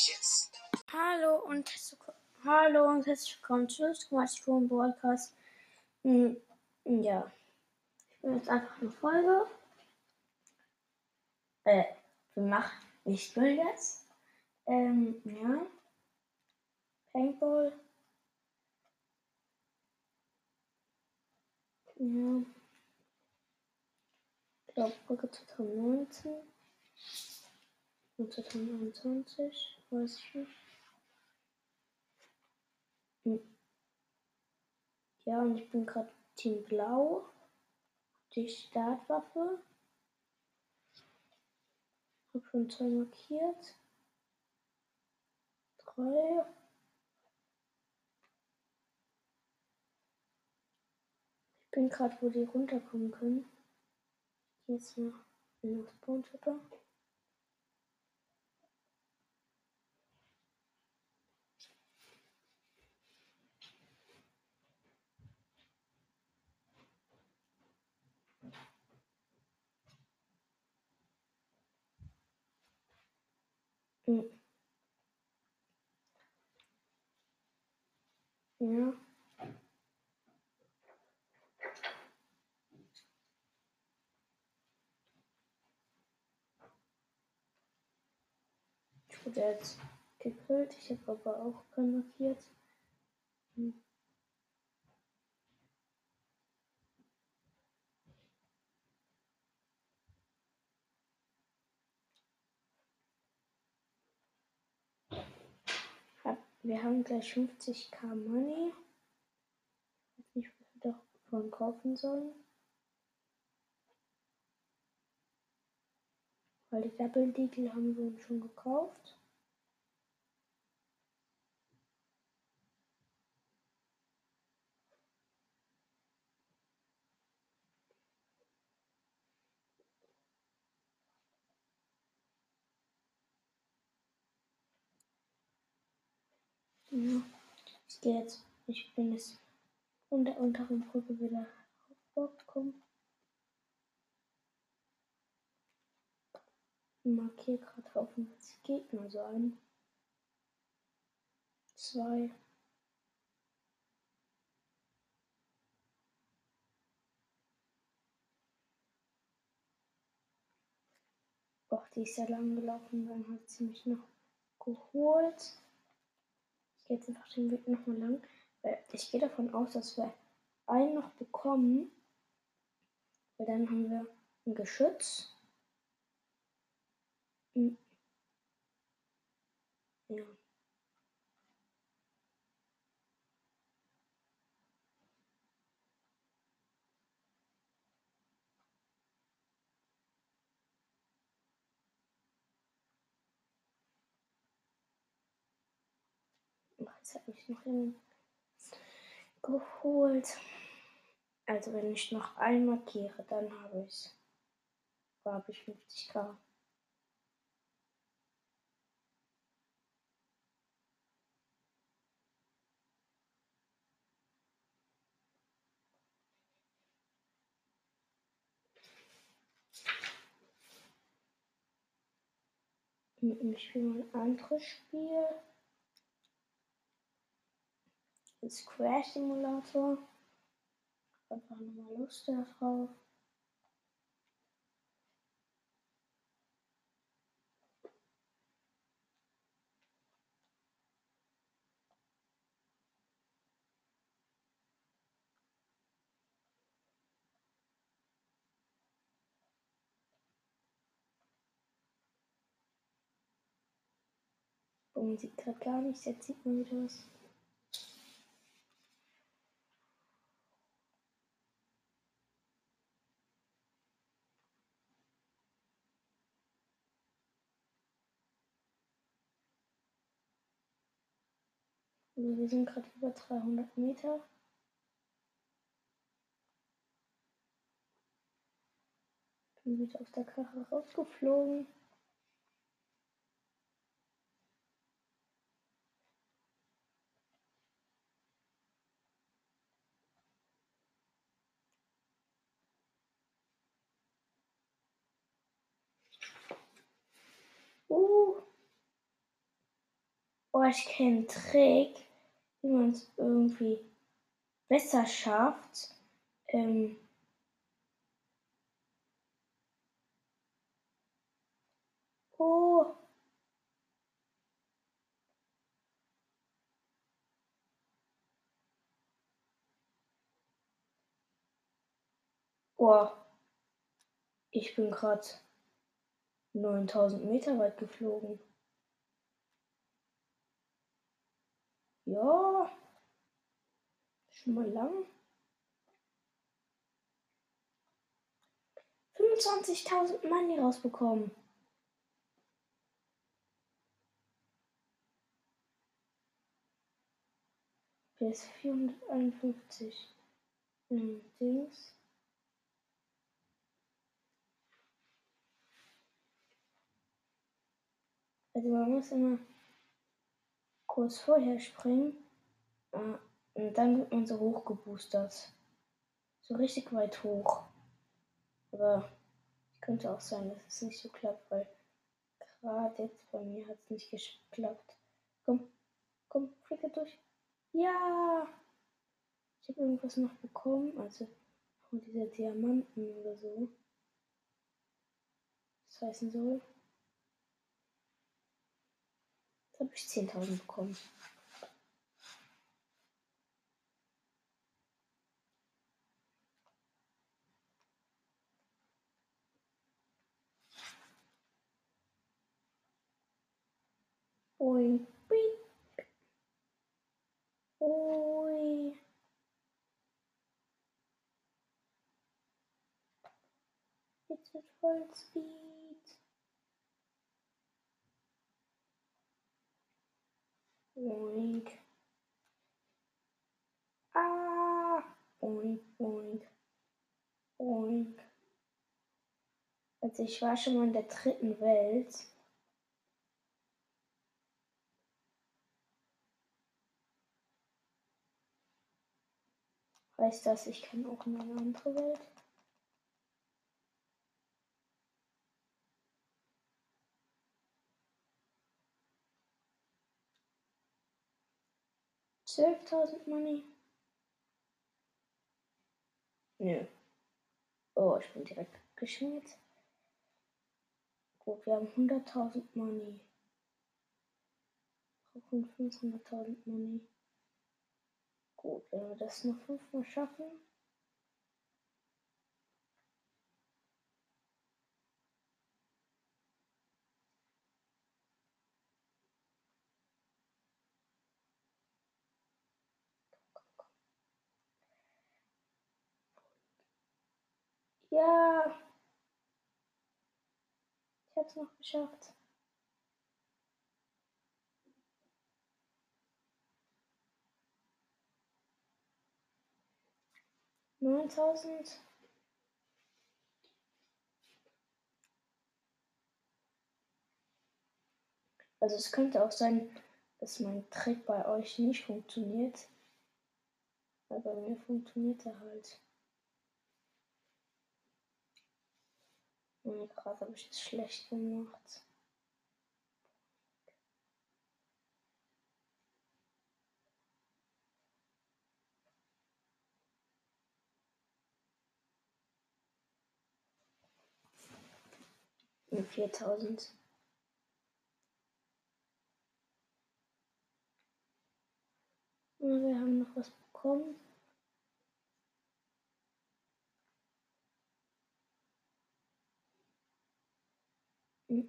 Precious. Hallo und Hallo und herzlich willkommen zu Smartphone Broadcast. Hm, ja, ich bin jetzt einfach eine Folge. Äh, wir machen nicht nur jetzt. Ähm, ja. Paintball. Ja. Ich glaube, Brücke 2019. Und 2021. Weiß ich. Hm. Ja, und ich bin gerade Team Blau. Die Startwaffe. Hab schon zwei markiert. Drei. Ich bin gerade, wo die runterkommen können. Jetzt noch in das Spawnshipper. Ja. Ich wurde jetzt gekillt. Ich habe aber auch keinen markiert. Hm. Hab- Wir haben gleich 50k Money. Ich weiß nicht, was wir davon kaufen sollen. Weil die Double Deagle haben wir uns schon gekauft. Ja. Ich gehe jetzt, ich bin jetzt von der unteren Brücke wieder hochgekommen. Ich markiere gerade hoffentlich Gegner sein. Zwei. Och, die ist ja lang gelaufen, dann hat sie mich noch geholt. Jetzt einfach den Weg nochmal lang. Weil ich gehe davon aus, dass wir einen noch bekommen. Weil dann haben wir ein Geschütz. Hm. Ja. Ach, Jetzt hat mich noch jemand geholt. Also wenn ich noch einen markiere, dann habe ich habe ich 50k. Hm, Ich spiele ein anderes Spiel. Das Crash Simulator. Einfach nochmal Lust darauf. Und sieht gerade gar nichts. Jetzt sieht man wieder was. Also wir sind gerade über 300 Meter. Bin wieder aus der Karre rausgeflogen. Uh. ich kenne Trick, wie man es irgendwie besser schafft. Ähm, oh. Oh. Ich bin gerade 9000 Meter weit geflogen. Ja. Schon mal lang. 25.000 Money rausbekommen. Bis 451. Hm, Dings. Also man muss immer kurz vorher springen äh, und dann wird man so hoch geboostert. So richtig weit hoch. Aber könnte auch sein, dass es nicht so klappt, weil gerade jetzt bei mir hat es nicht geklappt. Komm, komm, fliege durch. Ja! Ich habe irgendwas noch bekommen, also diese Diamanten oder so. Das heißen soll. Jetzt habe ich 10.000 bekommen. Ui, piep. Ui. Jetzt wird Vollspeed. Oink. Ah. Oink, oink. Oink. Also ich war schon mal in der dritten Welt. Heißt das, ich kann auch in eine andere Welt? Zwölftausend Money? Nö. Oh, ich bin direkt geschmiert. Gut, wir haben 100.000 Money. Brauchen 500.000 Money. Gut, wenn wir das noch fünfmal schaffen. Ja. Ich hab's noch geschafft. Neuntausend. Also es könnte auch sein, dass mein Trick bei euch nicht funktioniert. Aber bei mir funktioniert er halt. Nee, gerade habe ich es schlecht gemacht. Und 4000. Und wir haben noch was bekommen. Hm.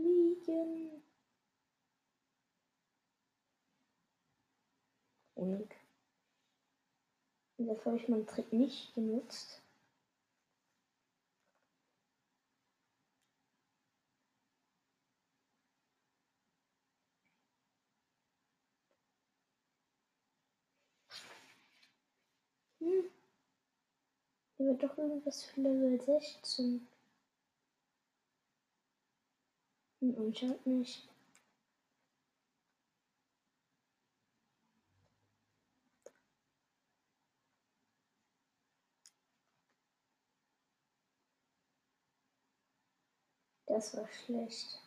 Fliegen. Und jetzt habe ich meinen Trick nicht genutzt. Hm. Hier doch irgendwas für Level 16. Hm, und anscheinend nicht. Das war schlecht.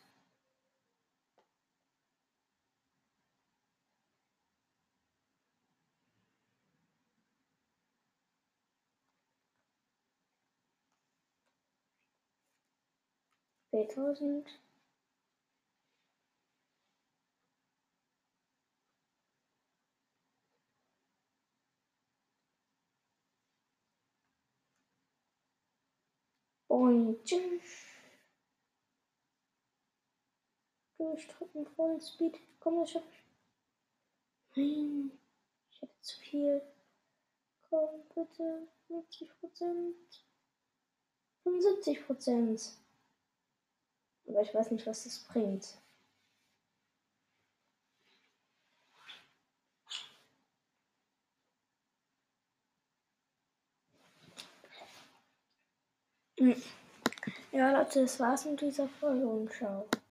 Zweitausend. Und tschüss. Durchdrücken, Vollspeed. Komm, das schaffe ich. Nein, ich hätte zu viel. Komm, bitte. 50 Prozent. 75 Prozent. Aber ich weiß nicht, was das bringt. Ja, Leute, das war's mit dieser Folge und ciao.